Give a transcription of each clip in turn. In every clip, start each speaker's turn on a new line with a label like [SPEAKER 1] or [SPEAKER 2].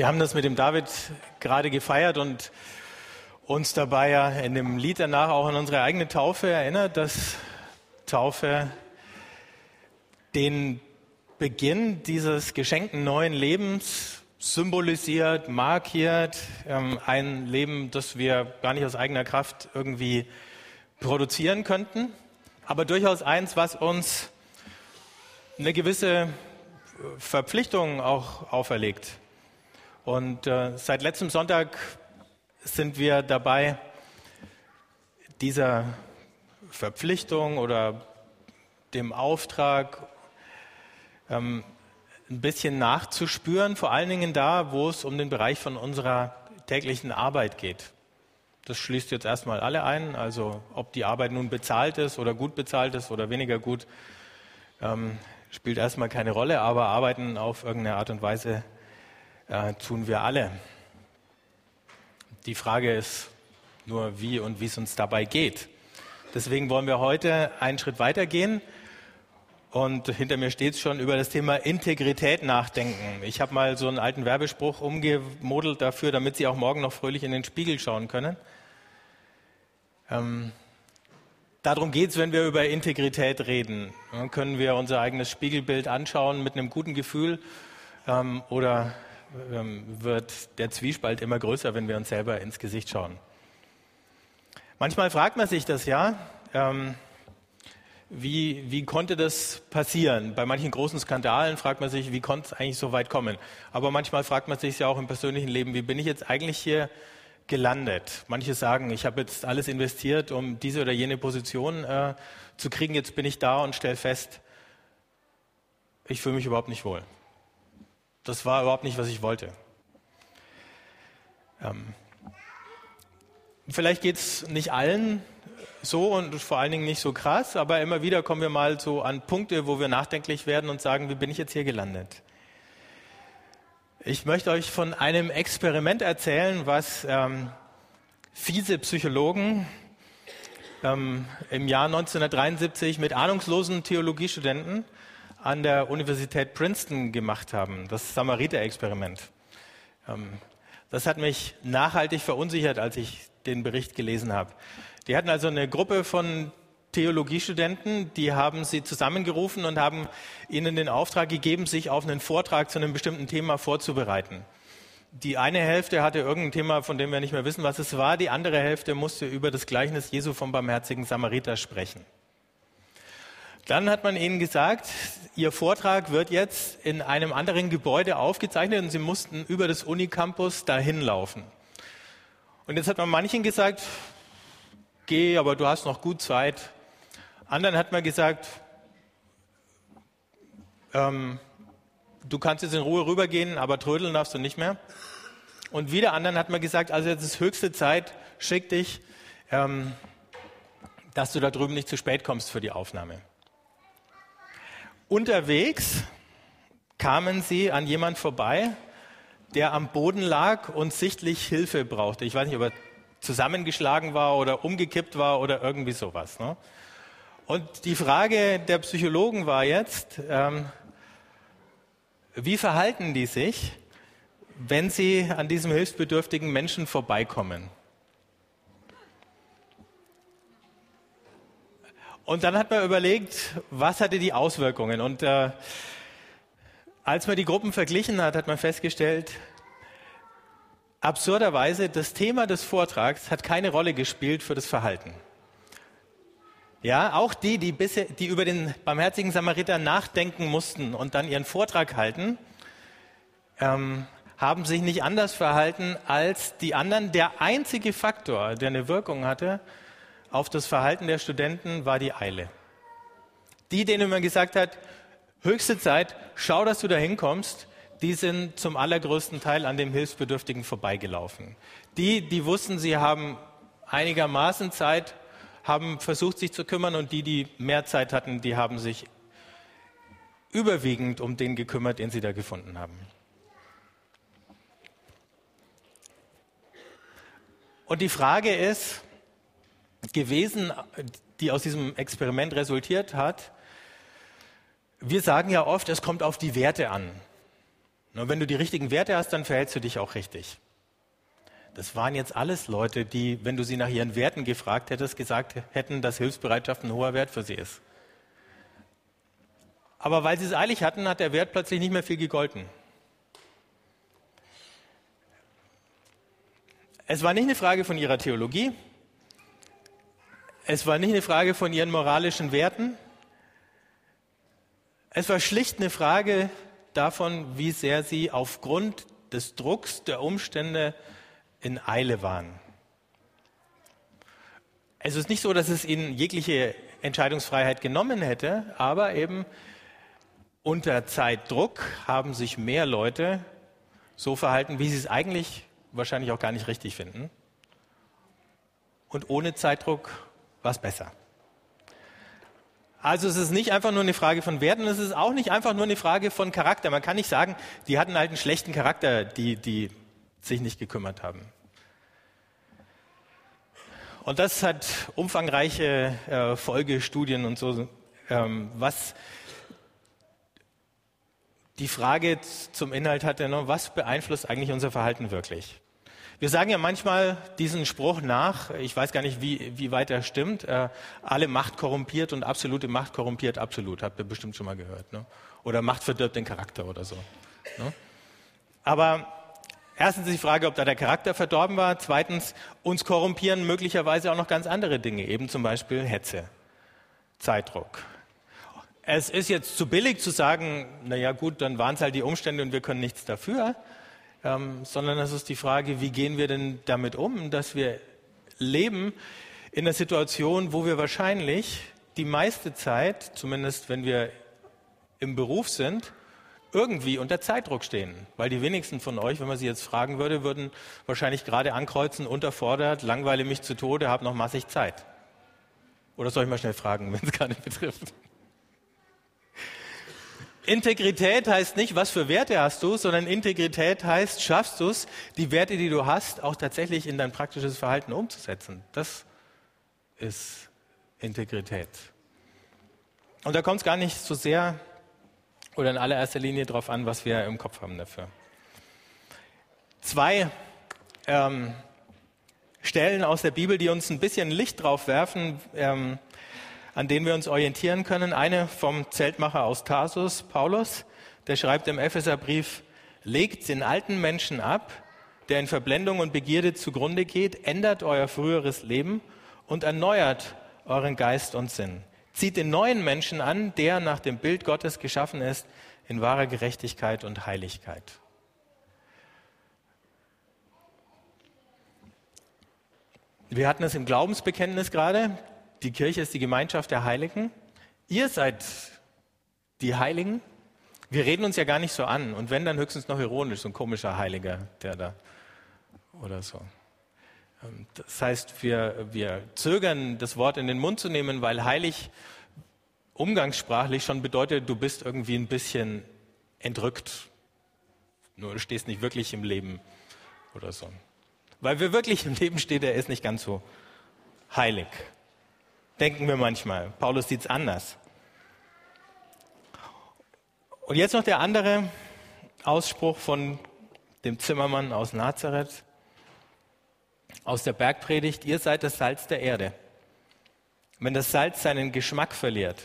[SPEAKER 1] Wir haben das mit dem David gerade gefeiert und uns dabei ja in dem Lied danach auch an unsere eigene Taufe erinnert, dass Taufe den Beginn dieses geschenkten neuen Lebens symbolisiert, markiert, ähm, ein Leben, das wir gar nicht aus eigener Kraft irgendwie produzieren könnten, aber durchaus eins, was uns eine gewisse Verpflichtung auch auferlegt. Und äh, seit letztem Sonntag sind wir dabei, dieser Verpflichtung oder dem Auftrag ähm, ein bisschen nachzuspüren, vor allen Dingen da, wo es um den Bereich von unserer täglichen Arbeit geht. Das schließt jetzt erstmal alle ein, also ob die Arbeit nun bezahlt ist oder gut bezahlt ist oder weniger gut, ähm, spielt erstmal keine Rolle, aber arbeiten auf irgendeine Art und Weise äh, tun wir alle. Die Frage ist nur, wie und wie es uns dabei geht. Deswegen wollen wir heute einen Schritt weitergehen und hinter mir steht es schon über das Thema Integrität nachdenken. Ich habe mal so einen alten Werbespruch umgemodelt dafür, damit Sie auch morgen noch fröhlich in den Spiegel schauen können. Ähm, darum geht es, wenn wir über Integrität reden. Dann können wir unser eigenes Spiegelbild anschauen mit einem guten Gefühl ähm, oder wird der Zwiespalt immer größer, wenn wir uns selber ins Gesicht schauen. Manchmal fragt man sich das ja, ähm, wie, wie konnte das passieren? Bei manchen großen Skandalen fragt man sich, wie konnte es eigentlich so weit kommen? Aber manchmal fragt man sich ja auch im persönlichen Leben, wie bin ich jetzt eigentlich hier gelandet? Manche sagen, ich habe jetzt alles investiert, um diese oder jene Position äh, zu kriegen, jetzt bin ich da und stelle fest, ich fühle mich überhaupt nicht wohl. Das war überhaupt nicht, was ich wollte. Ähm, vielleicht geht es nicht allen so und vor allen Dingen nicht so krass, aber immer wieder kommen wir mal so an Punkte, wo wir nachdenklich werden und sagen, wie bin ich jetzt hier gelandet? Ich möchte euch von einem Experiment erzählen, was ähm, fiese Psychologen ähm, im Jahr 1973 mit ahnungslosen Theologiestudenten an der Universität Princeton gemacht haben, das Samariter-Experiment. Ähm, das hat mich nachhaltig verunsichert, als ich den Bericht gelesen habe. Die hatten also eine Gruppe von Theologiestudenten, die haben sie zusammengerufen und haben ihnen den Auftrag gegeben, sich auf einen Vortrag zu einem bestimmten Thema vorzubereiten. Die eine Hälfte hatte irgendein Thema, von dem wir nicht mehr wissen, was es war. Die andere Hälfte musste über das Gleichnis Jesu vom barmherzigen Samariter sprechen. Dann hat man ihnen gesagt, ihr Vortrag wird jetzt in einem anderen Gebäude aufgezeichnet und sie mussten über das Unicampus dahin laufen. Und jetzt hat man manchen gesagt, geh, aber du hast noch gut Zeit. Anderen hat man gesagt, ähm, du kannst jetzt in Ruhe rübergehen, aber trödeln darfst du nicht mehr. Und wieder anderen hat man gesagt, also jetzt ist höchste Zeit, schick dich, ähm, dass du da drüben nicht zu spät kommst für die Aufnahme. Unterwegs kamen sie an jemand vorbei, der am Boden lag und sichtlich Hilfe brauchte. Ich weiß nicht, ob er zusammengeschlagen war oder umgekippt war oder irgendwie sowas. Ne? Und die Frage der Psychologen war jetzt, ähm, wie verhalten die sich, wenn sie an diesem hilfsbedürftigen Menschen vorbeikommen? Und dann hat man überlegt, was hatte die Auswirkungen? Und äh, als man die Gruppen verglichen hat, hat man festgestellt, absurderweise, das Thema des Vortrags hat keine Rolle gespielt für das Verhalten. Ja, auch die, die, bisher, die über den barmherzigen Samariter nachdenken mussten und dann ihren Vortrag halten, ähm, haben sich nicht anders verhalten als die anderen. Der einzige Faktor, der eine Wirkung hatte, auf das Verhalten der Studenten war die Eile. Die, denen man gesagt hat, höchste Zeit, schau, dass du da hinkommst, die sind zum allergrößten Teil an dem Hilfsbedürftigen vorbeigelaufen. Die, die wussten, sie haben einigermaßen Zeit, haben versucht, sich zu kümmern und die, die mehr Zeit hatten, die haben sich überwiegend um den gekümmert, den sie da gefunden haben. Und die Frage ist, gewesen, die aus diesem Experiment resultiert hat. Wir sagen ja oft, es kommt auf die Werte an. Und wenn du die richtigen Werte hast, dann verhältst du dich auch richtig. Das waren jetzt alles Leute, die, wenn du sie nach ihren Werten gefragt hättest, gesagt hätten, dass Hilfsbereitschaft ein hoher Wert für sie ist. Aber weil sie es eilig hatten, hat der Wert plötzlich nicht mehr viel gegolten. Es war nicht eine Frage von ihrer Theologie. Es war nicht eine Frage von ihren moralischen Werten. Es war schlicht eine Frage davon, wie sehr sie aufgrund des Drucks der Umstände in Eile waren. Es ist nicht so, dass es ihnen jegliche Entscheidungsfreiheit genommen hätte, aber eben unter Zeitdruck haben sich mehr Leute so verhalten, wie sie es eigentlich wahrscheinlich auch gar nicht richtig finden. Und ohne Zeitdruck war es besser. Also es ist nicht einfach nur eine Frage von Werten, es ist auch nicht einfach nur eine Frage von Charakter. Man kann nicht sagen, die hatten halt einen schlechten Charakter, die, die sich nicht gekümmert haben. Und das hat umfangreiche äh, Folgestudien und so, ähm, was die Frage zum Inhalt hatte, ne, was beeinflusst eigentlich unser Verhalten wirklich? Wir sagen ja manchmal diesen Spruch nach, ich weiß gar nicht, wie, wie weit er stimmt, äh, alle Macht korrumpiert und absolute Macht korrumpiert absolut, habt ihr bestimmt schon mal gehört. Ne? Oder Macht verdirbt den Charakter oder so. Ne? Aber erstens ist die Frage, ob da der Charakter verdorben war. Zweitens, uns korrumpieren möglicherweise auch noch ganz andere Dinge, eben zum Beispiel Hetze, Zeitdruck, es ist jetzt zu billig zu sagen, naja gut, dann waren es halt die Umstände und wir können nichts dafür, ähm, sondern es ist die Frage, wie gehen wir denn damit um, dass wir leben in einer Situation, wo wir wahrscheinlich die meiste Zeit, zumindest wenn wir im Beruf sind, irgendwie unter Zeitdruck stehen. Weil die wenigsten von euch, wenn man sie jetzt fragen würde, würden wahrscheinlich gerade ankreuzen, unterfordert, langweile mich zu Tode, habe noch massig Zeit. Oder soll ich mal schnell fragen, wenn es gar nicht betrifft? Integrität heißt nicht, was für Werte hast du, sondern Integrität heißt, schaffst du es, die Werte, die du hast, auch tatsächlich in dein praktisches Verhalten umzusetzen. Das ist Integrität. Und da kommt es gar nicht so sehr oder in allererster Linie darauf an, was wir im Kopf haben dafür. Zwei ähm, Stellen aus der Bibel, die uns ein bisschen Licht drauf werfen, ähm, an denen wir uns orientieren können. Eine vom Zeltmacher aus Tarsus, Paulus, der schreibt im Epheserbrief, legt den alten Menschen ab, der in Verblendung und Begierde zugrunde geht, ändert euer früheres Leben und erneuert euren Geist und Sinn. Zieht den neuen Menschen an, der nach dem Bild Gottes geschaffen ist, in wahrer Gerechtigkeit und Heiligkeit. Wir hatten es im Glaubensbekenntnis gerade. Die Kirche ist die Gemeinschaft der Heiligen. Ihr seid die Heiligen. Wir reden uns ja gar nicht so an. Und wenn, dann höchstens noch ironisch, so ein komischer Heiliger, der da oder so. Ähm, das heißt, wir, wir zögern, das Wort in den Mund zu nehmen, weil heilig umgangssprachlich schon bedeutet, du bist irgendwie ein bisschen entrückt. Nur du stehst nicht wirklich im Leben oder so. Weil wer wirklich im Leben steht, der ist nicht ganz so heilig denken wir manchmal. Paulus sieht es anders. Und jetzt noch der andere Ausspruch von dem Zimmermann aus Nazareth, aus der Bergpredigt, ihr seid das Salz der Erde. Wenn das Salz seinen Geschmack verliert,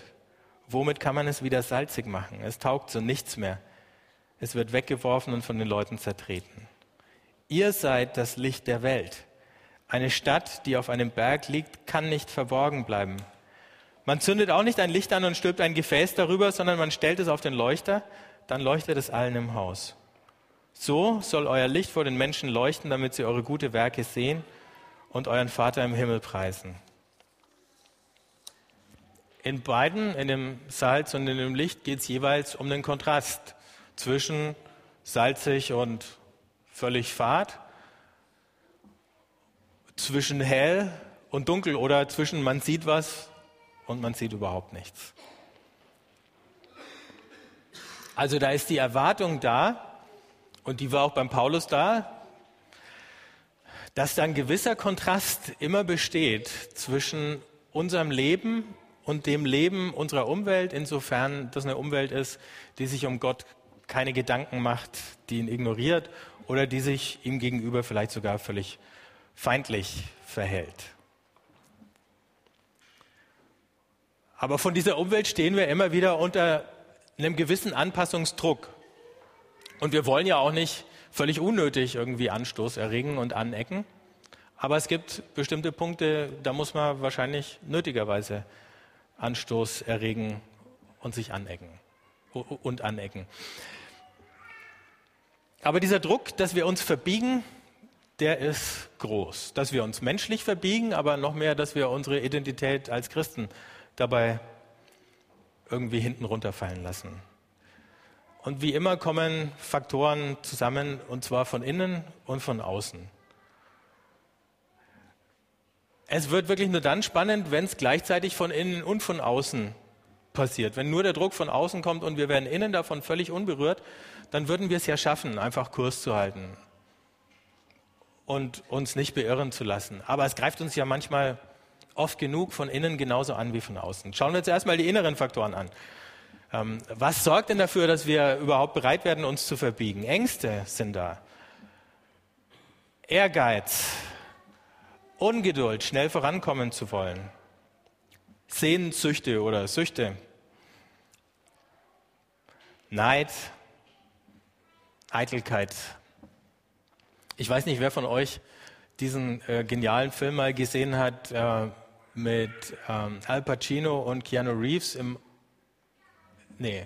[SPEAKER 1] womit kann man es wieder salzig machen? Es taugt zu nichts mehr. Es wird weggeworfen und von den Leuten zertreten. Ihr seid das Licht der Welt. Eine Stadt, die auf einem Berg liegt, kann nicht verborgen bleiben. Man zündet auch nicht ein Licht an und stülpt ein Gefäß darüber, sondern man stellt es auf den Leuchter, dann leuchtet es allen im Haus. So soll euer Licht vor den Menschen leuchten, damit sie eure gute Werke sehen und euren Vater im Himmel preisen. In beiden, in dem Salz und in dem Licht, geht es jeweils um den Kontrast zwischen salzig und völlig fad zwischen hell und dunkel oder zwischen man sieht was und man sieht überhaupt nichts. Also da ist die Erwartung da, und die war auch beim Paulus da, dass da ein gewisser Kontrast immer besteht zwischen unserem Leben und dem Leben unserer Umwelt, insofern das eine Umwelt ist, die sich um Gott keine Gedanken macht, die ihn ignoriert oder die sich ihm gegenüber vielleicht sogar völlig feindlich verhält. Aber von dieser Umwelt stehen wir immer wieder unter einem gewissen Anpassungsdruck. Und wir wollen ja auch nicht völlig unnötig irgendwie Anstoß erregen und anecken. Aber es gibt bestimmte Punkte, da muss man wahrscheinlich nötigerweise Anstoß erregen und sich anecken und anecken. Aber dieser Druck, dass wir uns verbiegen, der ist groß. Dass wir uns menschlich verbiegen, aber noch mehr, dass wir unsere Identität als Christen dabei irgendwie hinten runterfallen lassen. Und wie immer kommen Faktoren zusammen, und zwar von innen und von außen. Es wird wirklich nur dann spannend, wenn es gleichzeitig von innen und von außen passiert. Wenn nur der Druck von außen kommt und wir werden innen davon völlig unberührt, dann würden wir es ja schaffen, einfach Kurs zu halten und uns nicht beirren zu lassen. Aber es greift uns ja manchmal oft genug von innen genauso an wie von außen. Schauen wir uns erstmal die inneren Faktoren an. Ähm, was sorgt denn dafür, dass wir überhaupt bereit werden, uns zu verbiegen? Ängste sind da. Ehrgeiz, Ungeduld, schnell vorankommen zu wollen. Sehnsüchte oder Süchte. Neid, Eitelkeit. Ich weiß nicht, wer von euch diesen äh, genialen Film mal gesehen hat. Äh, mit ähm, Al Pacino und Keanu Reeves im, nee,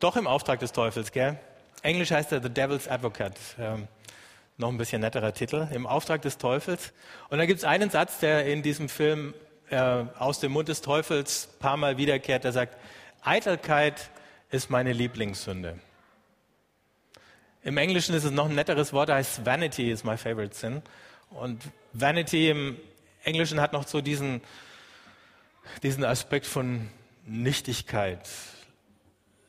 [SPEAKER 1] doch im Auftrag des Teufels, gell? Englisch heißt er The Devil's Advocate. Ähm, noch ein bisschen netterer Titel. Im Auftrag des Teufels. Und da gibt es einen Satz, der in diesem Film äh, aus dem Mund des Teufels paar Mal wiederkehrt. Der sagt, Eitelkeit ist meine Lieblingssünde. Im Englischen ist es noch ein netteres Wort, heißt Vanity is my favorite sin. Und Vanity im Englischen hat noch so diesen, diesen Aspekt von Nichtigkeit,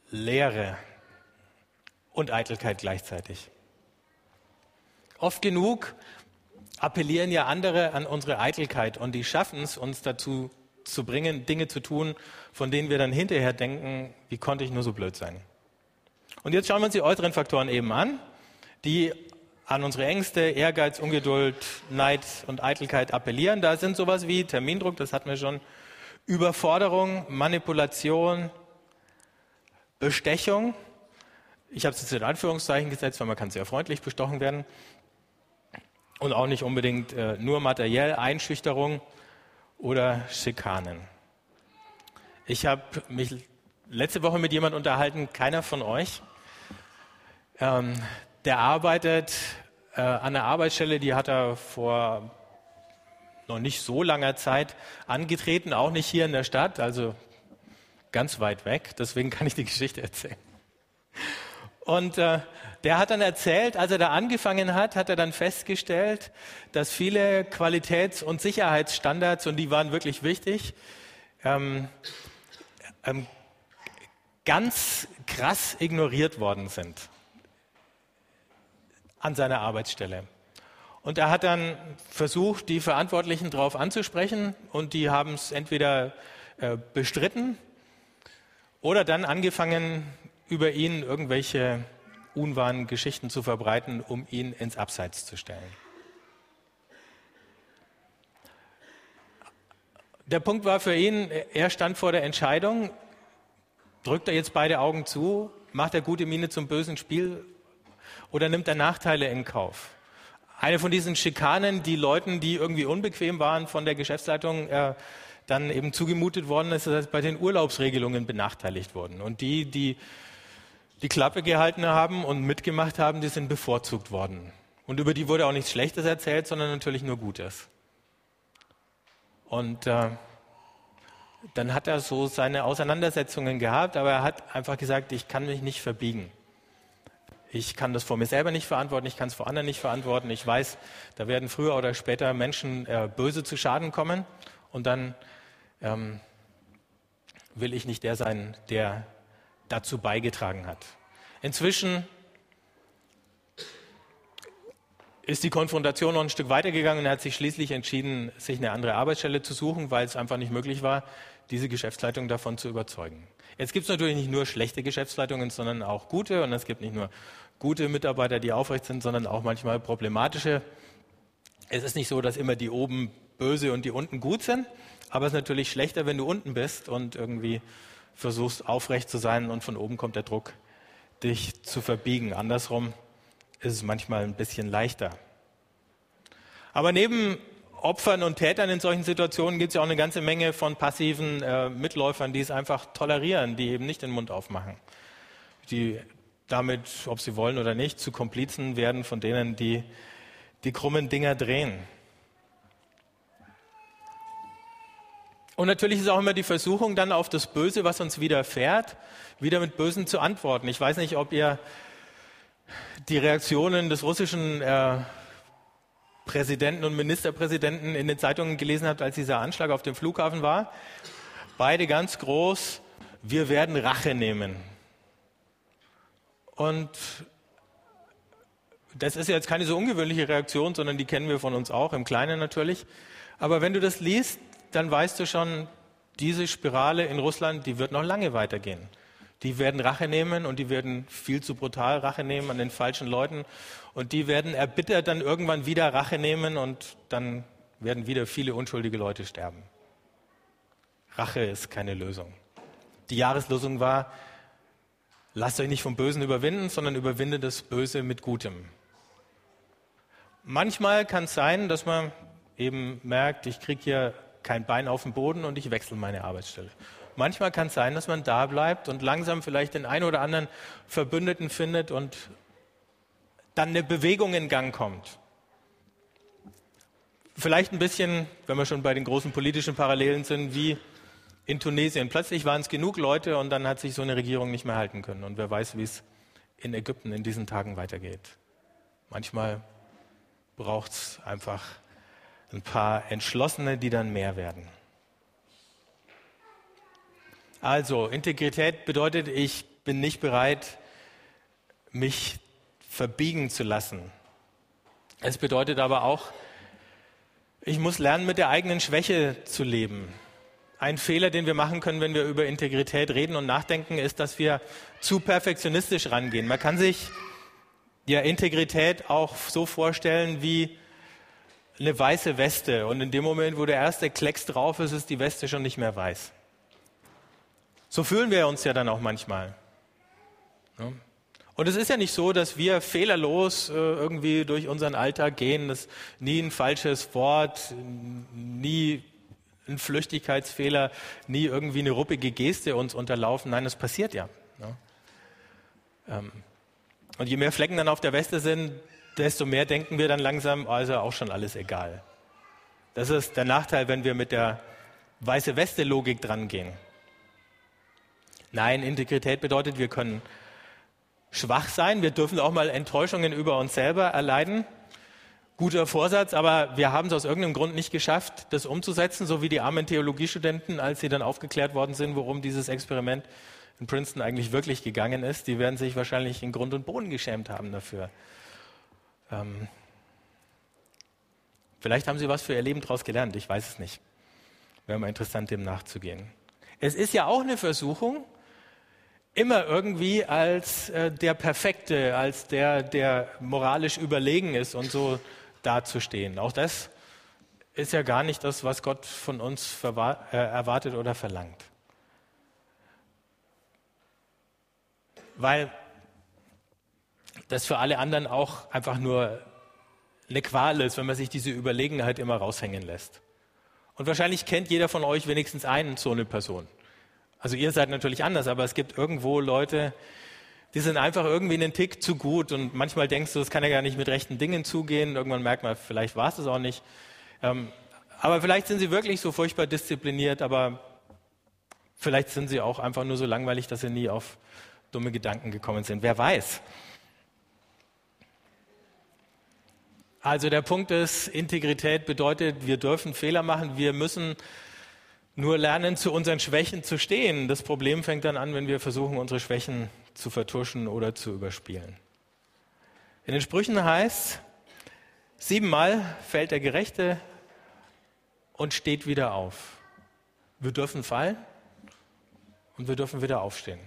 [SPEAKER 1] Leere und Eitelkeit gleichzeitig. Oft genug appellieren ja andere an unsere Eitelkeit und die schaffen es, uns dazu zu bringen, Dinge zu tun, von denen wir dann hinterher denken, wie konnte ich nur so blöd sein. Und jetzt schauen wir uns die äußeren Faktoren eben an, die an unsere Ängste, Ehrgeiz, Ungeduld, Neid und Eitelkeit appellieren. Da sind sowas wie Termindruck, das hatten wir schon, Überforderung, Manipulation, Bestechung. Ich habe es jetzt in Anführungszeichen gesetzt, weil man kann sehr freundlich bestochen werden. Und auch nicht unbedingt äh, nur materiell Einschüchterung oder Schikanen. Ich habe mich letzte Woche mit jemandem unterhalten, keiner von euch, ähm, der arbeitet äh, an der Arbeitsstelle, die hat er vor noch nicht so langer Zeit angetreten, auch nicht hier in der Stadt, also ganz weit weg. Deswegen kann ich die Geschichte erzählen. Und äh, der hat dann erzählt, als er da angefangen hat, hat er dann festgestellt, dass viele Qualitäts- und Sicherheitsstandards, und die waren wirklich wichtig, ähm, ähm, ganz krass ignoriert worden sind an seiner Arbeitsstelle. Und er hat dann versucht, die Verantwortlichen darauf anzusprechen und die haben es entweder äh, bestritten oder dann angefangen, über ihn irgendwelche unwahren Geschichten zu verbreiten, um ihn ins Abseits zu stellen. Der Punkt war für ihn, er stand vor der Entscheidung, drückt er jetzt beide Augen zu, macht er gute Miene zum bösen Spiel oder nimmt er Nachteile in Kauf? Eine von diesen Schikanen, die Leuten, die irgendwie unbequem waren von der Geschäftsleitung, äh, dann eben zugemutet worden ist, dass bei den Urlaubsregelungen benachteiligt wurden. Und die, die die Klappe gehalten haben und mitgemacht haben, die sind bevorzugt worden. Und über die wurde auch nichts Schlechtes erzählt, sondern natürlich nur Gutes. Und äh, dann hat er so seine Auseinandersetzungen gehabt, aber er hat einfach gesagt, ich kann mich nicht verbiegen. Ich kann das vor mir selber nicht verantworten, ich kann es vor anderen nicht verantworten. Ich weiß, da werden früher oder später Menschen äh, böse zu Schaden kommen und dann ähm, will ich nicht der sein, der dazu beigetragen hat. Inzwischen ist die Konfrontation noch ein Stück weitergegangen und er hat sich schließlich entschieden, sich eine andere Arbeitsstelle zu suchen, weil es einfach nicht möglich war, diese Geschäftsleitung davon zu überzeugen. Jetzt gibt es natürlich nicht nur schlechte Geschäftsleitungen, sondern auch gute. Und es gibt nicht nur gute Mitarbeiter, die aufrecht sind, sondern auch manchmal problematische. Es ist nicht so, dass immer die oben böse und die unten gut sind. Aber es ist natürlich schlechter, wenn du unten bist und irgendwie versuchst aufrecht zu sein und von oben kommt der Druck, dich zu verbiegen. Andersrum ist es manchmal ein bisschen leichter. Aber neben Opfern und Tätern in solchen Situationen gibt es ja auch eine ganze Menge von passiven äh, Mitläufern, die es einfach tolerieren, die eben nicht den Mund aufmachen, die damit, ob sie wollen oder nicht, zu Komplizen werden von denen, die die krummen Dinger drehen. Und natürlich ist auch immer die Versuchung, dann auf das Böse, was uns widerfährt, wieder mit Bösen zu antworten. Ich weiß nicht, ob ihr die Reaktionen des russischen äh, Präsidenten und Ministerpräsidenten in den Zeitungen gelesen habt, als dieser Anschlag auf dem Flughafen war. Beide ganz groß, wir werden Rache nehmen. Und das ist jetzt keine so ungewöhnliche Reaktion, sondern die kennen wir von uns auch, im Kleinen natürlich. Aber wenn du das liest, dann weißt du schon, diese Spirale in Russland, die wird noch lange weitergehen. Die werden Rache nehmen und die werden viel zu brutal Rache nehmen an den falschen Leuten und die werden erbittert dann irgendwann wieder Rache nehmen und dann werden wieder viele unschuldige Leute sterben. Rache ist keine Lösung. Die Jahreslosung war, lasst euch nicht vom Bösen überwinden, sondern überwindet das Böse mit Gutem. Manchmal kann es sein, dass man eben merkt, ich kriege hier kein Bein auf den Boden und ich wechsle meine Arbeitsstelle. Manchmal kann es sein, dass man da bleibt und langsam vielleicht den einen oder anderen Verbündeten findet und dann eine Bewegung in Gang kommt. Vielleicht ein bisschen, wenn wir schon bei den großen politischen Parallelen sind, wie in Tunesien. Plötzlich waren es genug Leute und dann hat sich so eine Regierung nicht mehr halten können. Und wer weiß, wie es in Ägypten in diesen Tagen weitergeht. Manchmal braucht es einfach ein paar Entschlossene, die dann mehr werden. Also, Integrität bedeutet, ich bin nicht bereit, mich verbiegen zu lassen. Es bedeutet aber auch, ich muss lernen, mit der eigenen Schwäche zu leben. Ein Fehler, den wir machen können, wenn wir über Integrität reden und nachdenken, ist, dass wir zu perfektionistisch rangehen. Man kann sich ja Integrität auch so vorstellen wie eine weiße Weste und in dem Moment, wo der erste Klecks drauf ist, ist die Weste schon nicht mehr weiß. So fühlen wir uns ja dann auch manchmal. Und es ist ja nicht so, dass wir fehlerlos äh, irgendwie durch unseren Alltag gehen, dass nie ein falsches Wort, nie ein Flüchtigkeitsfehler, nie irgendwie eine ruppige Geste uns unterlaufen. Nein, das passiert ja. Ähm, und je mehr Flecken dann auf der Weste sind, desto mehr denken wir dann langsam, also auch schon alles egal. Das ist der Nachteil, wenn wir mit der weiße Weste-Logik drangehen. Nein, Integrität bedeutet, wir können schwach sein, wir dürfen auch mal Enttäuschungen über uns selber erleiden. Guter Vorsatz, aber wir haben es aus irgendeinem Grund nicht geschafft, das umzusetzen, so wie die armen Theologiestudenten, als sie dann aufgeklärt worden sind, worum dieses Experiment in Princeton eigentlich wirklich gegangen ist. Die werden sich wahrscheinlich in Grund und Boden geschämt haben dafür. Ähm, vielleicht haben Sie was für Ihr Leben daraus gelernt, ich weiß es nicht. Wäre mal interessant, dem nachzugehen. Es ist ja auch eine Versuchung, immer irgendwie als äh, der Perfekte, als der, der moralisch überlegen ist und so dazustehen. Auch das ist ja gar nicht das, was Gott von uns äh, erwartet oder verlangt. Weil das für alle anderen auch einfach nur eine Qual ist, wenn man sich diese Überlegenheit immer raushängen lässt. Und wahrscheinlich kennt jeder von euch wenigstens einen so eine Person. Also ihr seid natürlich anders, aber es gibt irgendwo Leute, die sind einfach irgendwie einen Tick zu gut und manchmal denkst du, es kann ja gar nicht mit rechten Dingen zugehen. Irgendwann merkt man, vielleicht war es es auch nicht. Ähm, aber vielleicht sind sie wirklich so furchtbar diszipliniert, aber vielleicht sind sie auch einfach nur so langweilig, dass sie nie auf dumme Gedanken gekommen sind. Wer weiß? Also der Punkt ist, Integrität bedeutet, wir dürfen Fehler machen, wir müssen nur lernen, zu unseren Schwächen zu stehen. Das Problem fängt dann an, wenn wir versuchen, unsere Schwächen zu vertuschen oder zu überspielen. In den Sprüchen heißt, siebenmal fällt der Gerechte und steht wieder auf. Wir dürfen fallen und wir dürfen wieder aufstehen.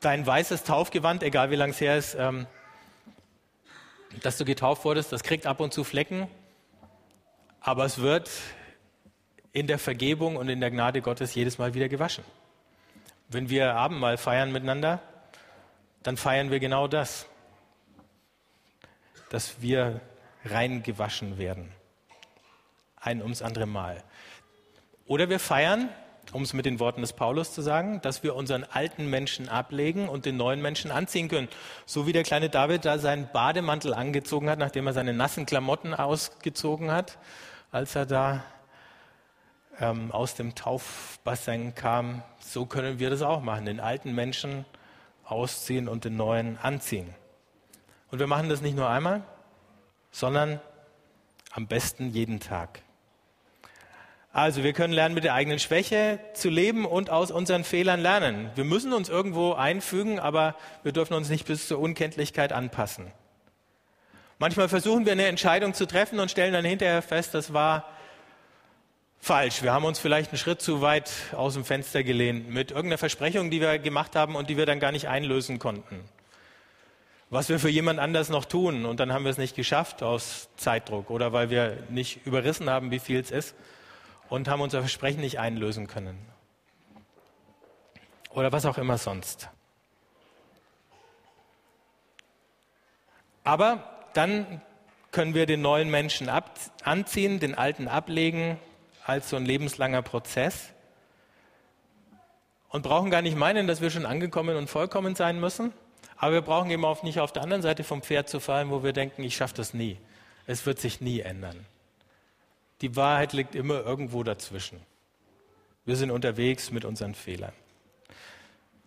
[SPEAKER 1] Dein weißes Taufgewand, egal wie lange es her ist, ähm, dass du getauft wurdest, das kriegt ab und zu Flecken, aber es wird in der Vergebung und in der Gnade Gottes jedes Mal wieder gewaschen. Wenn wir Abendmahl feiern miteinander, dann feiern wir genau das, dass wir rein gewaschen werden. Ein ums andere Mal. Oder wir feiern, um es mit den Worten des Paulus zu sagen, dass wir unseren alten Menschen ablegen und den neuen Menschen anziehen können. So wie der kleine David da seinen Bademantel angezogen hat, nachdem er seine nassen Klamotten ausgezogen hat, als er da ähm, aus dem Taufbassin kam. So können wir das auch machen, den alten Menschen ausziehen und den neuen anziehen. Und wir machen das nicht nur einmal, sondern am besten jeden Tag. Also wir können lernen, mit der eigenen Schwäche zu leben und aus unseren Fehlern lernen. Wir müssen uns irgendwo einfügen, aber wir dürfen uns nicht bis zur Unkenntlichkeit anpassen. Manchmal versuchen wir eine Entscheidung zu treffen und stellen dann hinterher fest, das war falsch. Wir haben uns vielleicht einen Schritt zu weit aus dem Fenster gelehnt mit irgendeiner Versprechung, die wir gemacht haben und die wir dann gar nicht einlösen konnten. Was wir für jemand anders noch tun und dann haben wir es nicht geschafft aus Zeitdruck oder weil wir nicht überrissen haben, wie viel es ist und haben unser Versprechen nicht einlösen können. Oder was auch immer sonst. Aber dann können wir den neuen Menschen anziehen, den alten ablegen, als so ein lebenslanger Prozess. Und brauchen gar nicht meinen, dass wir schon angekommen und vollkommen sein müssen. Aber wir brauchen eben auch nicht auf der anderen Seite vom Pferd zu fallen, wo wir denken, ich schaffe das nie. Es wird sich nie ändern. Die Wahrheit liegt immer irgendwo dazwischen. Wir sind unterwegs mit unseren Fehlern.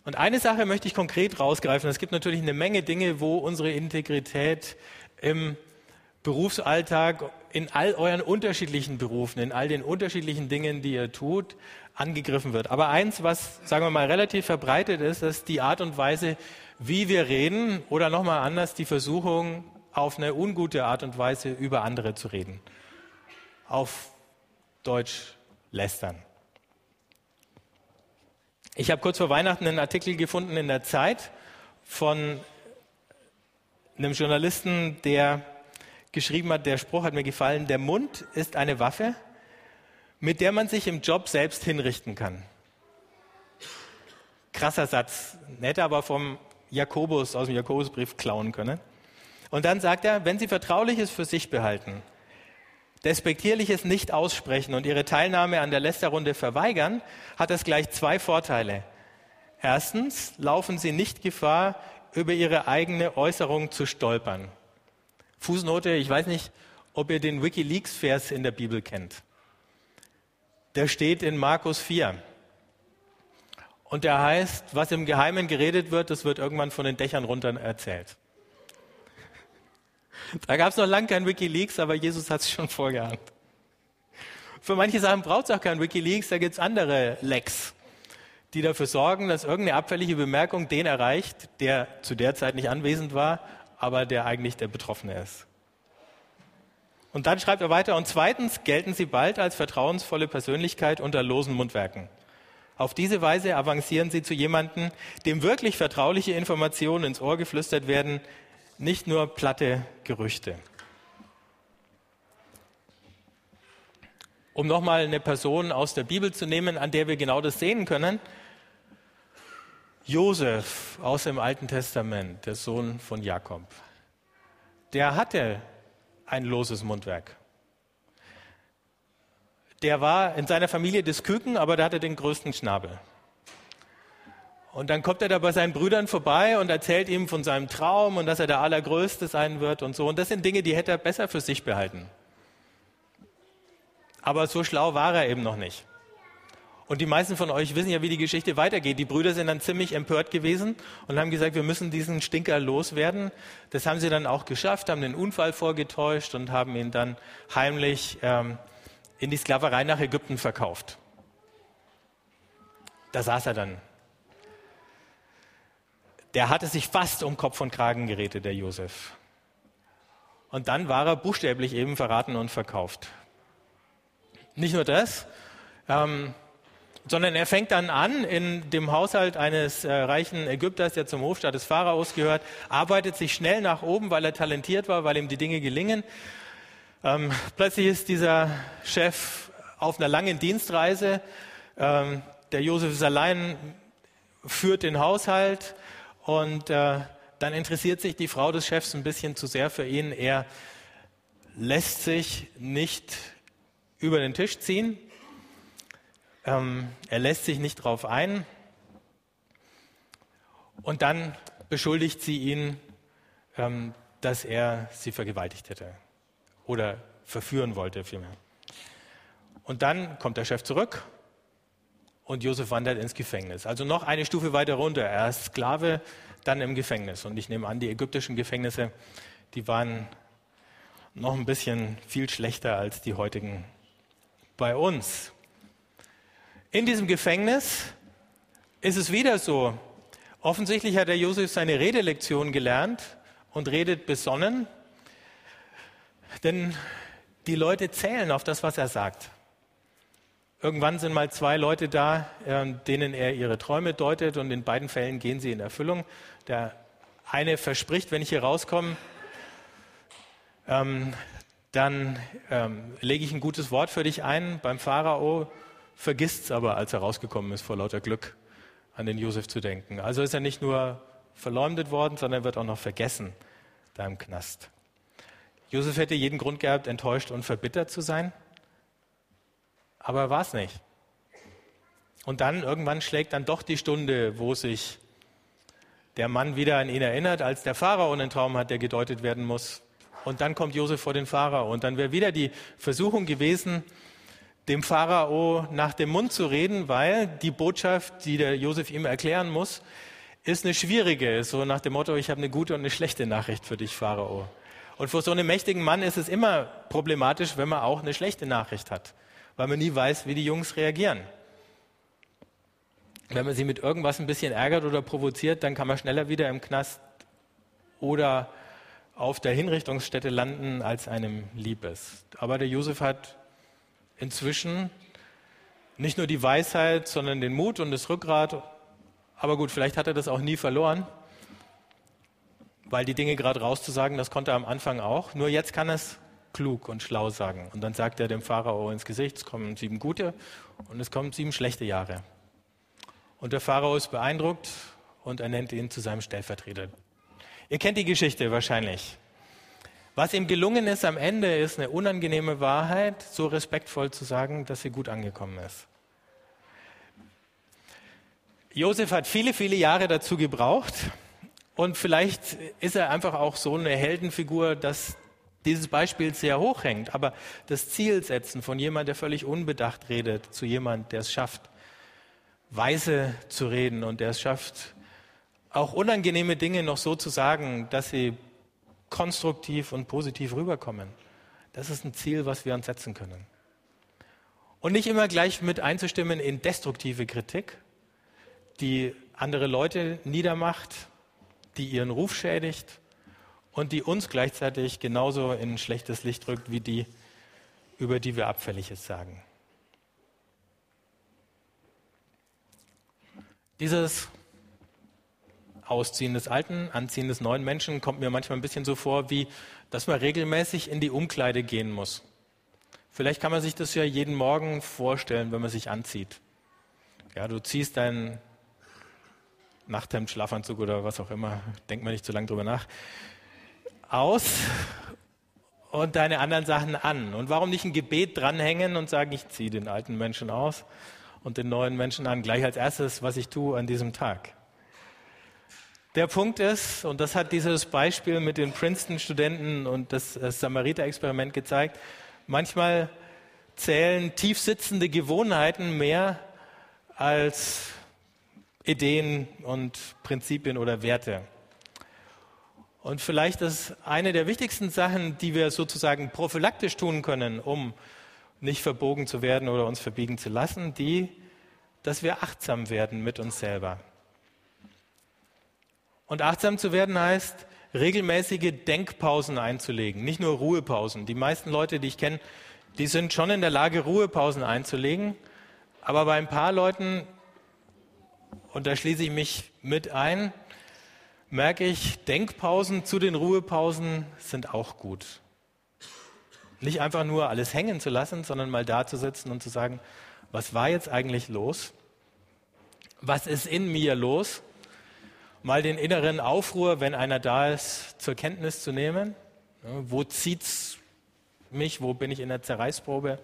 [SPEAKER 1] Und eine Sache möchte ich konkret rausgreifen. Es gibt natürlich eine Menge Dinge, wo unsere Integrität im Berufsalltag, in all euren unterschiedlichen Berufen, in all den unterschiedlichen Dingen, die ihr tut, angegriffen wird. Aber eins, was, sagen wir mal, relativ verbreitet ist, ist die Art und Weise, wie wir reden oder nochmal anders die Versuchung, auf eine ungute Art und Weise über andere zu reden auf Deutsch lästern. Ich habe kurz vor Weihnachten einen Artikel gefunden in der Zeit von einem Journalisten, der geschrieben hat, der Spruch hat mir gefallen, der Mund ist eine Waffe, mit der man sich im Job selbst hinrichten kann. Krasser Satz, hätte aber vom Jakobus aus dem Jakobusbrief klauen können. Und dann sagt er, wenn Sie Vertrauliches für sich behalten, Despektierliches nicht aussprechen und ihre Teilnahme an der Lästerrunde verweigern, hat das gleich zwei Vorteile. Erstens laufen sie nicht Gefahr, über ihre eigene Äußerung zu stolpern. Fußnote, ich weiß nicht, ob ihr den Wikileaks-Vers in der Bibel kennt. Der steht in Markus 4. Und der heißt, was im Geheimen geredet wird, das wird irgendwann von den Dächern runter erzählt. Da gab es noch lange kein Wikileaks, aber Jesus hat es schon vorgeahnt. Für manche Sachen braucht es auch kein Wikileaks, da gibt es andere Lecks, die dafür sorgen, dass irgendeine abfällige Bemerkung den erreicht, der zu der Zeit nicht anwesend war, aber der eigentlich der Betroffene ist. Und dann schreibt er weiter, und zweitens gelten sie bald als vertrauensvolle Persönlichkeit unter losen Mundwerken. Auf diese Weise avancieren sie zu jemandem, dem wirklich vertrauliche Informationen ins Ohr geflüstert werden, nicht nur platte Gerüchte. Um nochmal eine Person aus der Bibel zu nehmen, an der wir genau das sehen können. Josef aus dem Alten Testament, der Sohn von Jakob, der hatte ein loses Mundwerk. Der war in seiner Familie des Küken, aber der hatte den größten Schnabel. Und dann kommt er da bei seinen Brüdern vorbei und erzählt ihm von seinem Traum und dass er der Allergrößte sein wird und so. Und das sind Dinge, die hätte er besser für sich behalten. Aber so schlau war er eben noch nicht. Und die meisten von euch wissen ja, wie die Geschichte weitergeht. Die Brüder sind dann ziemlich empört gewesen und haben gesagt, wir müssen diesen Stinker loswerden. Das haben sie dann auch geschafft, haben den Unfall vorgetäuscht und haben ihn dann heimlich ähm, in die Sklaverei nach Ägypten verkauft. Da saß er dann der hatte sich fast um Kopf und Kragen geredet, der Josef. Und dann war er buchstäblich eben verraten und verkauft. Nicht nur das, ähm, sondern er fängt dann an, in dem Haushalt eines äh, reichen Ägypters, der zum Hofstaat des Pharaos gehört, arbeitet sich schnell nach oben, weil er talentiert war, weil ihm die Dinge gelingen. Ähm, plötzlich ist dieser Chef auf einer langen Dienstreise. Ähm, der Josef ist allein, führt den Haushalt und äh, dann interessiert sich die Frau des Chefs ein bisschen zu sehr für ihn. Er lässt sich nicht über den Tisch ziehen. Ähm, er lässt sich nicht drauf ein. Und dann beschuldigt sie ihn, ähm, dass er sie vergewaltigt hätte oder verführen wollte vielmehr. Und dann kommt der Chef zurück und Josef wandert ins Gefängnis. Also noch eine Stufe weiter runter. Er ist Sklave, dann im Gefängnis. Und ich nehme an, die ägyptischen Gefängnisse, die waren noch ein bisschen viel schlechter als die heutigen bei uns. In diesem Gefängnis ist es wieder so. Offensichtlich hat der Josef seine Redelektion gelernt und redet besonnen, denn die Leute zählen auf das, was er sagt. Irgendwann sind mal zwei Leute da, ähm, denen er ihre Träume deutet und in beiden Fällen gehen sie in Erfüllung. Der eine verspricht, wenn ich hier rauskomme, ähm, dann ähm, lege ich ein gutes Wort für dich ein. Beim Pharao vergisst es aber, als er rausgekommen ist, vor lauter Glück an den Josef zu denken. Also ist er nicht nur verleumdet worden, sondern wird auch noch vergessen da im Knast. Josef hätte jeden Grund gehabt, enttäuscht und verbittert zu sein, aber er war es nicht. Und dann irgendwann schlägt dann doch die Stunde, wo sich der Mann wieder an ihn erinnert, als der Pharao einen Traum hat, der gedeutet werden muss. Und dann kommt Josef vor den Pharao. Und dann wäre wieder die Versuchung gewesen, dem Pharao nach dem Mund zu reden, weil die Botschaft, die der Josef ihm erklären muss, ist eine schwierige. So nach dem Motto, ich habe eine gute und eine schlechte Nachricht für dich, Pharao. Und für so einen mächtigen Mann ist es immer problematisch, wenn man auch eine schlechte Nachricht hat, weil man nie weiß, wie die Jungs reagieren. Wenn man sie mit irgendwas ein bisschen ärgert oder provoziert, dann kann man schneller wieder im Knast oder auf der Hinrichtungsstätte landen, als einem lieb ist. Aber der Josef hat inzwischen nicht nur die Weisheit, sondern den Mut und das Rückgrat. Aber gut, vielleicht hat er das auch nie verloren, weil die Dinge gerade rauszusagen, das konnte er am Anfang auch. Nur jetzt kann er es klug und schlau sagen. Und dann sagt er dem Pharao ins Gesicht, es kommen sieben gute und es kommen sieben schlechte Jahre. Und der Pharao ist beeindruckt und er nennt ihn zu seinem Stellvertreter. Ihr kennt die Geschichte wahrscheinlich. Was ihm gelungen ist am Ende, ist eine unangenehme Wahrheit, so respektvoll zu sagen, dass sie gut angekommen ist. Josef hat viele, viele Jahre dazu gebraucht und vielleicht ist er einfach auch so eine Heldenfigur, dass dieses Beispiel sehr hoch hängt. Aber das Zielsetzen von jemand, der völlig unbedacht redet, zu jemand, der es schafft, weise zu reden und der es schafft, auch unangenehme Dinge noch so zu sagen, dass sie konstruktiv und positiv rüberkommen. Das ist ein Ziel, was wir uns setzen können. Und nicht immer gleich mit einzustimmen in destruktive Kritik, die andere Leute niedermacht, die ihren Ruf schädigt und die uns gleichzeitig genauso in ein schlechtes Licht rückt wie die, über die wir Abfälliges sagen. Dieses Ausziehen des Alten, Anziehen des neuen Menschen kommt mir manchmal ein bisschen so vor, wie dass man regelmäßig in die Umkleide gehen muss. Vielleicht kann man sich das ja jeden Morgen vorstellen, wenn man sich anzieht. Ja, du ziehst deinen Nachthemd, Schlafanzug oder was auch immer, denk mal nicht zu lange drüber nach, aus und deine anderen Sachen an. Und warum nicht ein Gebet dranhängen und sagen, ich ziehe den alten Menschen aus und den neuen Menschen an, gleich als erstes, was ich tue an diesem Tag. Der Punkt ist, und das hat dieses Beispiel mit den Princeton-Studenten und das, das Samariter-Experiment gezeigt, manchmal zählen tief sitzende Gewohnheiten mehr als Ideen und Prinzipien oder Werte. Und vielleicht ist eine der wichtigsten Sachen, die wir sozusagen prophylaktisch tun können, um nicht verbogen zu werden oder uns verbiegen zu lassen, die, dass wir achtsam werden mit uns selber. Und achtsam zu werden heißt, regelmäßige Denkpausen einzulegen, nicht nur Ruhepausen. Die meisten Leute, die ich kenne, die sind schon in der Lage, Ruhepausen einzulegen, aber bei ein paar Leuten, und da schließe ich mich mit ein, merke ich, Denkpausen zu den Ruhepausen sind auch gut. Nicht einfach nur alles hängen zu lassen, sondern mal da zu sitzen und zu sagen, was war jetzt eigentlich los? Was ist in mir los? Mal den inneren Aufruhr, wenn einer da ist, zur Kenntnis zu nehmen. Wo zieht's mich? Wo bin ich in der Zerreißprobe?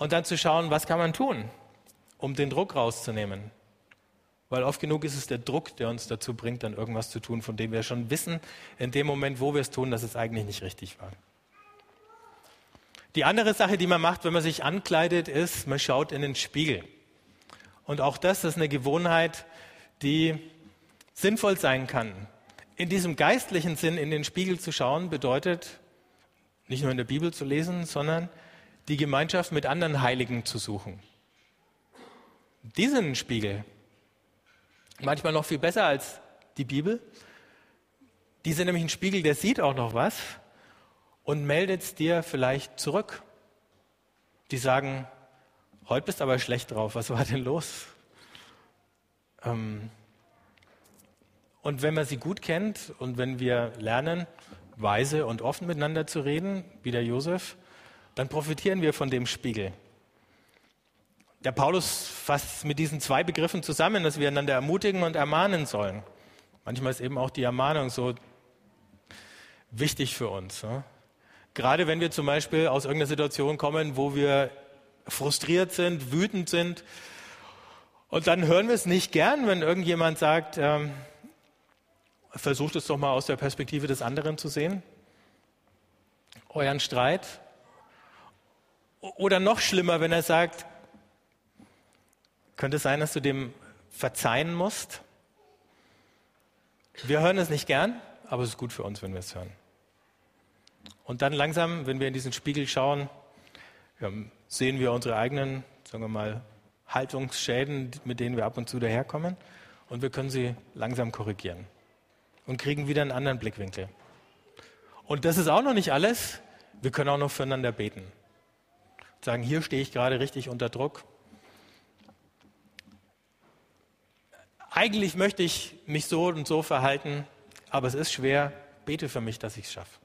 [SPEAKER 1] Und dann zu schauen, was kann man tun, um den Druck rauszunehmen. Weil oft genug ist es der Druck, der uns dazu bringt, dann irgendwas zu tun, von dem wir schon wissen, in dem Moment, wo wir es tun, dass es eigentlich nicht richtig war. Die andere Sache, die man macht, wenn man sich ankleidet, ist, man schaut in den Spiegel. Und auch das ist eine Gewohnheit, die sinnvoll sein kann. In diesem geistlichen Sinn in den Spiegel zu schauen, bedeutet nicht nur in der Bibel zu lesen, sondern die Gemeinschaft mit anderen Heiligen zu suchen. Diesen Spiegel, manchmal noch viel besser als die Bibel. Die sind nämlich ein Spiegel, der sieht auch noch was und meldet es dir vielleicht zurück. Die sagen, heute bist du aber schlecht drauf, was war denn los? Ähm und wenn man sie gut kennt und wenn wir lernen, weise und offen miteinander zu reden, wie der Josef, dann profitieren wir von dem Spiegel. Der Paulus fasst mit diesen zwei Begriffen zusammen, dass wir einander ermutigen und ermahnen sollen. Manchmal ist eben auch die Ermahnung so wichtig für uns. Ne? Gerade wenn wir zum Beispiel aus irgendeiner Situation kommen, wo wir frustriert sind, wütend sind, und dann hören wir es nicht gern, wenn irgendjemand sagt, ähm, versucht es doch mal aus der Perspektive des anderen zu sehen, euren Streit. Oder noch schlimmer, wenn er sagt, könnte es sein, dass du dem verzeihen musst? Wir hören es nicht gern, aber es ist gut für uns, wenn wir es hören. Und dann langsam, wenn wir in diesen Spiegel schauen, sehen wir unsere eigenen, sagen wir mal, Haltungsschäden, mit denen wir ab und zu daherkommen. Und wir können sie langsam korrigieren und kriegen wieder einen anderen Blickwinkel. Und das ist auch noch nicht alles. Wir können auch noch füreinander beten. Sagen, hier stehe ich gerade richtig unter Druck. eigentlich möchte ich mich so und so verhalten, aber es ist schwer. Bete für mich, dass ich es schaffe.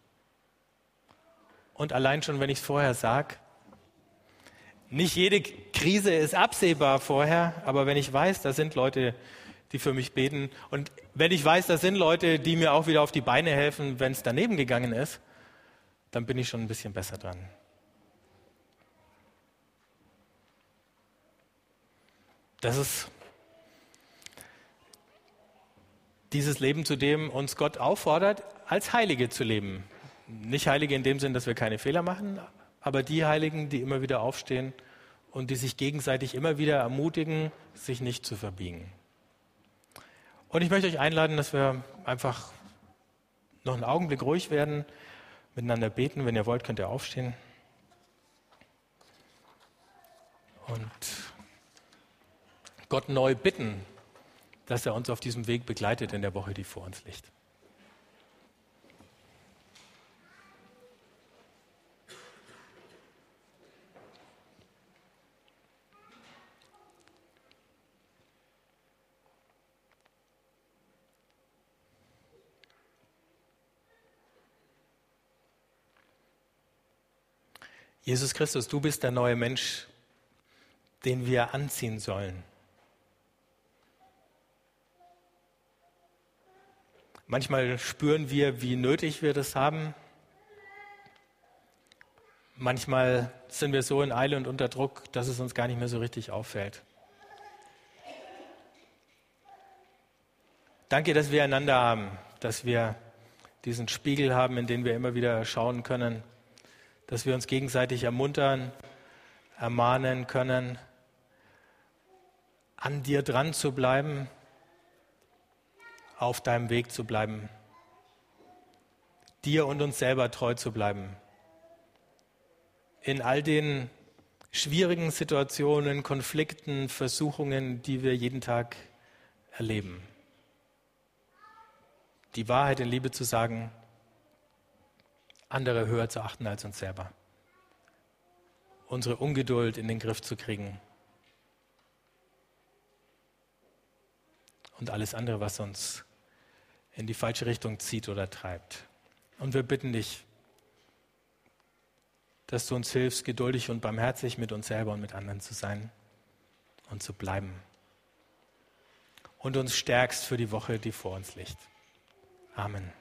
[SPEAKER 1] Und allein schon, wenn ich es vorher sage, nicht jede Krise ist absehbar vorher, aber wenn ich weiß, da sind Leute, die für mich beten und wenn ich weiß, da sind Leute, die mir auch wieder auf die Beine helfen, wenn es daneben gegangen ist, dann bin ich schon ein bisschen besser dran. Das ist dieses Leben, zu dem uns Gott auffordert, als Heilige zu leben. Nicht Heilige in dem Sinn, dass wir keine Fehler machen, aber die Heiligen, die immer wieder aufstehen und die sich gegenseitig immer wieder ermutigen, sich nicht zu verbiegen. Und ich möchte euch einladen, dass wir einfach noch einen Augenblick ruhig werden, miteinander beten. Wenn ihr wollt, könnt ihr aufstehen. Und Gott neu bitten, dass er uns auf diesem Weg begleitet in der Woche, die vor uns liegt. Jesus Christus, du bist der neue Mensch, den wir anziehen sollen. Manchmal spüren wir, wie nötig wir das haben. Manchmal sind wir so in Eile und unter Druck, dass es uns gar nicht mehr so richtig auffällt. Danke, dass wir einander haben, dass wir diesen Spiegel haben, in den wir immer wieder schauen können, dass wir uns gegenseitig ermuntern, ermahnen können, an dir dran zu bleiben, auf deinem Weg zu bleiben, dir und uns selber treu zu bleiben. In all den schwierigen Situationen, Konflikten, Versuchungen, die wir jeden Tag erleben. Die Wahrheit in Liebe zu sagen, andere höher zu achten als uns selber. Unsere Ungeduld in den Griff zu kriegen. Und alles andere, was uns in die falsche Richtung zieht oder treibt. Und wir bitten dich, dass du uns hilfst, geduldig und barmherzig mit uns selber und mit anderen zu sein und zu bleiben. Und uns stärkst für die Woche, die vor uns liegt. Amen.